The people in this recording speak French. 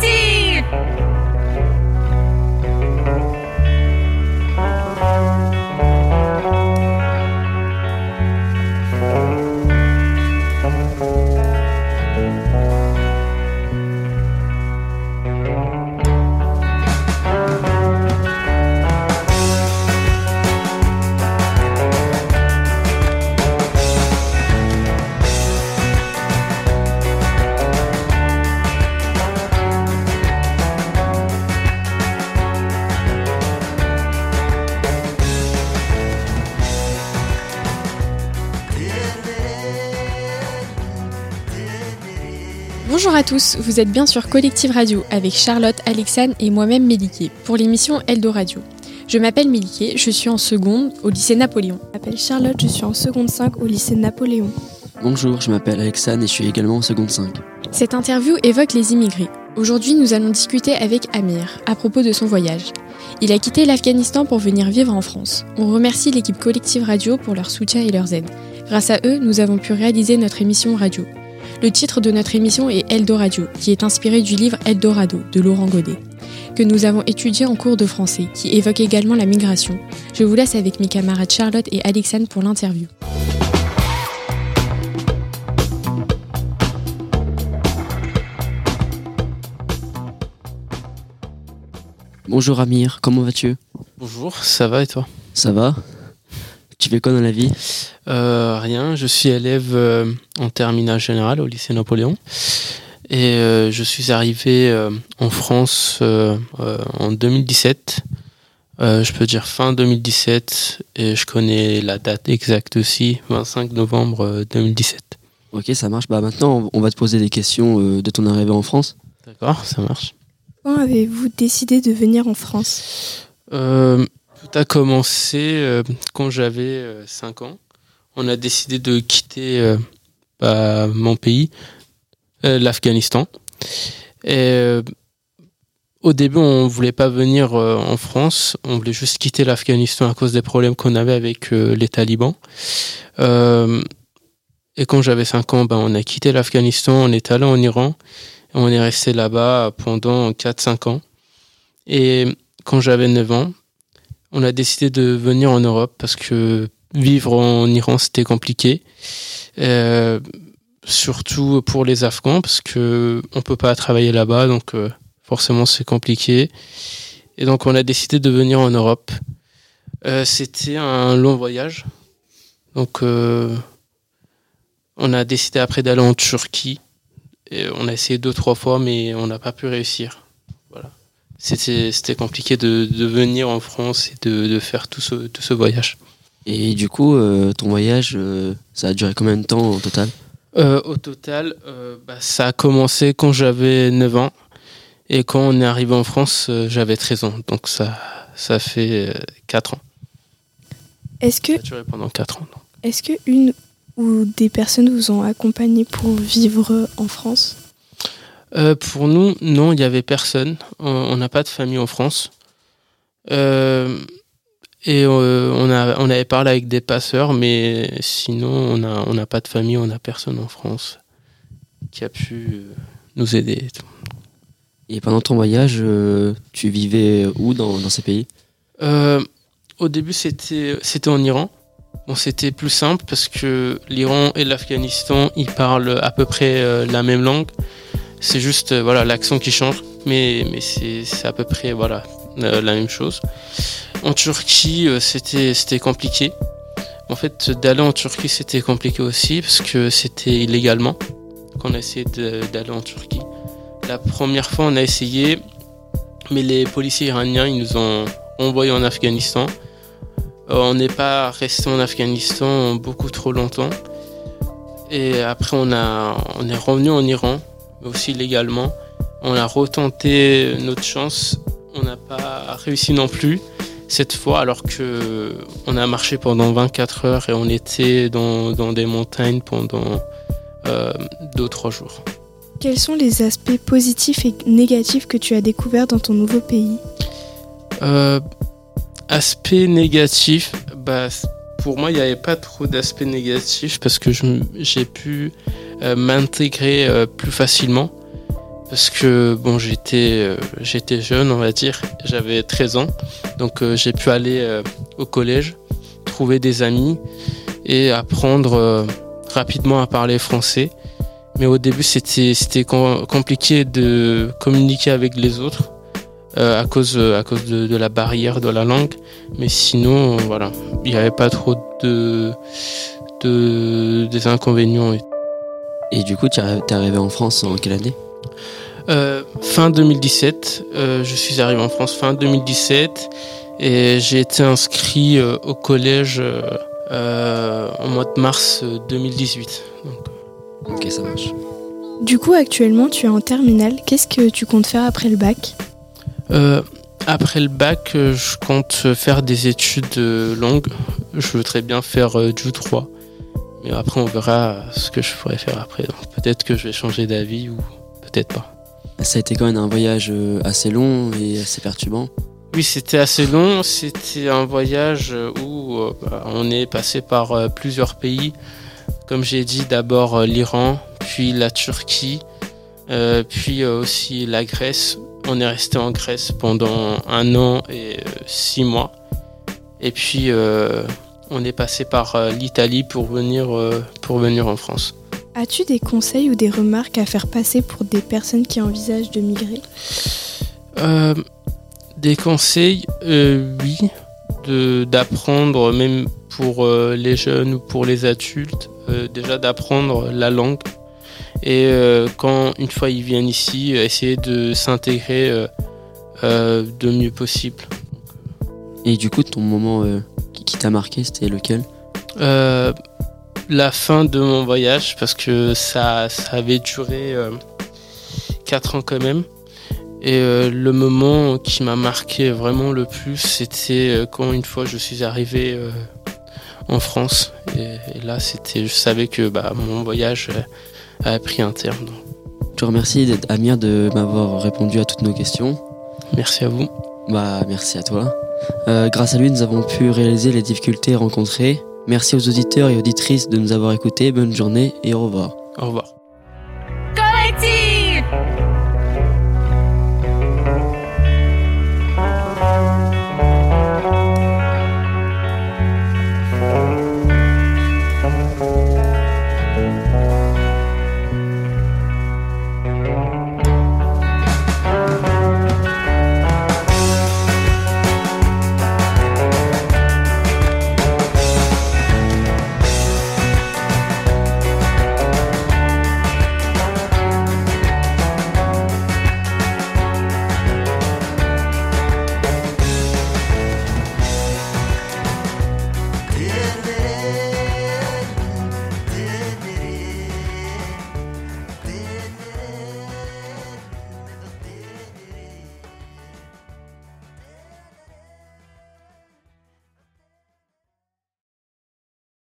Collective Bonjour à tous, vous êtes bien sur Collective Radio avec Charlotte, Alexandre et moi-même Méliké pour l'émission Eldo Radio. Je m'appelle Méliké, je suis en seconde au lycée Napoléon. Je m'appelle Charlotte, je suis en seconde 5 au lycée Napoléon. Bonjour, je m'appelle Alexandre et je suis également en seconde 5. Cette interview évoque les immigrés. Aujourd'hui, nous allons discuter avec Amir à propos de son voyage. Il a quitté l'Afghanistan pour venir vivre en France. On remercie l'équipe Collective Radio pour leur soutien et leurs aides. Grâce à eux, nous avons pu réaliser notre émission radio. Le titre de notre émission est Eldoradio, qui est inspiré du livre Eldorado de Laurent Godet, que nous avons étudié en cours de français, qui évoque également la migration. Je vous laisse avec mes camarades Charlotte et Alexandre pour l'interview. Bonjour Amir, comment vas-tu? Bonjour, ça va et toi? Ça va? Tu fais quoi dans la vie euh, Rien, je suis élève euh, en terminale générale au lycée Napoléon. Et euh, je suis arrivé euh, en France euh, euh, en 2017. Euh, je peux dire fin 2017 et je connais la date exacte aussi, 25 novembre euh, 2017. Ok, ça marche. Bah maintenant, on va te poser des questions euh, de ton arrivée en France. D'accord, ça marche. Quand avez-vous décidé de venir en France? Euh, tout a commencé euh, quand j'avais 5 ans. On a décidé de quitter euh, bah, mon pays, euh, l'Afghanistan. Et euh, au début, on voulait pas venir euh, en France. On voulait juste quitter l'Afghanistan à cause des problèmes qu'on avait avec euh, les talibans. Euh, et quand j'avais 5 ans, ben, on a quitté l'Afghanistan, on est allé en Iran. On est resté là-bas pendant 4-5 ans. Et quand j'avais 9 ans, on a décidé de venir en Europe parce que vivre en Iran c'était compliqué. Euh, surtout pour les Afghans parce que on peut pas travailler là-bas donc euh, forcément c'est compliqué. Et donc on a décidé de venir en Europe. Euh, c'était un long voyage. Donc on a décidé après d'aller en Turquie. Et on a essayé deux trois fois mais on n'a pas pu réussir. Voilà. C'était c'était compliqué de, de venir en France et de, de faire tout ce, tout ce voyage. Et du coup, euh, ton voyage, euh, ça a duré combien de temps au total? Euh, au total, euh, bah, ça a commencé quand j'avais 9 ans. Et quand on est arrivé en France, euh, j'avais 13 ans. Donc ça, ça fait euh, 4 ans. Est-ce que, Ça a duré pendant 4 ans. est-ce que une ou des personnes vous ont accompagné pour vivre en France? Euh, pour nous, non, il n'y avait personne. On n'a pas de famille en France. Euh, et euh, on, a, on avait parlé avec des passeurs, mais sinon, on n'a on pas de famille, on n'a personne en France qui a pu euh, nous aider. et pendant ton voyage, tu vivais où dans, dans ces pays? Au début, c'était c'était en Iran. Bon, c'était plus simple parce que l'Iran et l'Afghanistan, ils parlent à peu près euh, la même langue. C'est juste euh, voilà l'accent qui change, mais mais c'est à peu près voilà euh, la même chose. En Turquie, euh, c'était c'était compliqué. En fait, d'aller en Turquie, c'était compliqué aussi parce que c'était illégalement qu'on a essayé d'aller en Turquie. La première fois, on a essayé, mais les policiers iraniens, ils nous ont envoyés en Afghanistan. On n'est pas resté en Afghanistan beaucoup trop longtemps. Et après, on, a, on est revenu en Iran, mais aussi légalement. On a retenté notre chance. On n'a pas réussi non plus cette fois, alors que on a marché pendant 24 heures et on était dans, dans des montagnes pendant euh, deux ou trois jours. Quels sont les aspects positifs et négatifs que tu as découverts dans ton nouveau pays? Euh, aspect négatif, bah, pour moi, il n'y avait pas trop d'aspect négatif parce que j'ai pu euh, m'intégrer euh, plus facilement. parce que bon, j'étais j'étais jeune, on va dire, j'avais 13 ans, donc j'ai pu aller au collège, trouver des amis et apprendre rapidement à parler français. Mais au début, c'était c'était compliqué de communiquer avec les autres euh, à cause à cause de, la barrière de la langue. Mais sinon, voilà, il n'y avait pas trop de, de des inconvénients. Et du coup, tu es arrivé en France en quelle année? Euh, Fin 2017. Euh, je suis arrivé en France fin 2017 et j'ai été inscrit au collège en mois de mars 2018. Ok, ça marche. Du coup, actuellement, tu es en terminale. Qu'est-ce que tu comptes faire après le bac? Euh, Après le bac, euh, je compte faire des études euh, longues. Je voudrais bien faire du 3. Mais après, on verra ce que je pourrais faire après. Peut-être que je vais changer d'avis ou peut-être pas. Ça a été quand même un voyage assez long et assez perturbant. Oui, c'était assez long. C'était un voyage où bah, on est passé par plusieurs pays. Comme j'ai dit, d'abord euh, l'Iran, puis la Turquie, euh, puis euh, aussi la Grèce. On est resté en Grèce pendant un an et six mois. Et puis on est passé par l'Italie pour venir, pour venir en France. As-tu des conseils ou des remarques à faire passer pour des personnes qui envisagent de migrer? Des conseils, oui, d'apprendre même pour les jeunes ou pour les adultes, euh, déjà d'apprendre la langue et euh, quand une fois ils viennent ici, essayer de s'intégrer euh, de mieux possible. Et du coup, ton moment qui, t'a marqué, c'était lequel? La fin de mon voyage, parce que ça, ça avait duré 4 ans quand même. Et le moment qui m'a marqué vraiment le plus, c'était quand une fois je suis arrivé en France. Et, là, c'était, je savais que bah, mon voyage a pris un terme. Je te remercie, Amir, de m'avoir répondu à toutes nos questions. Merci à vous. Bah, merci à toi. Euh, grâce à lui, nous avons pu réaliser les difficultés rencontrées. Merci aux auditeurs et auditrices de nous avoir écoutés. Bonne journée et au revoir. Au revoir. Collectif